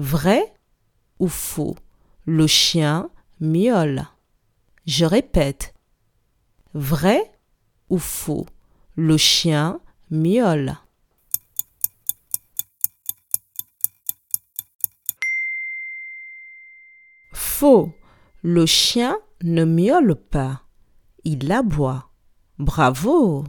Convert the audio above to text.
Vrai ou faux? Le chien miaule. Je répète. Vrai ou faux? Le chien miaule. Faux. Le chien ne miaule pas. Il aboie. Bravo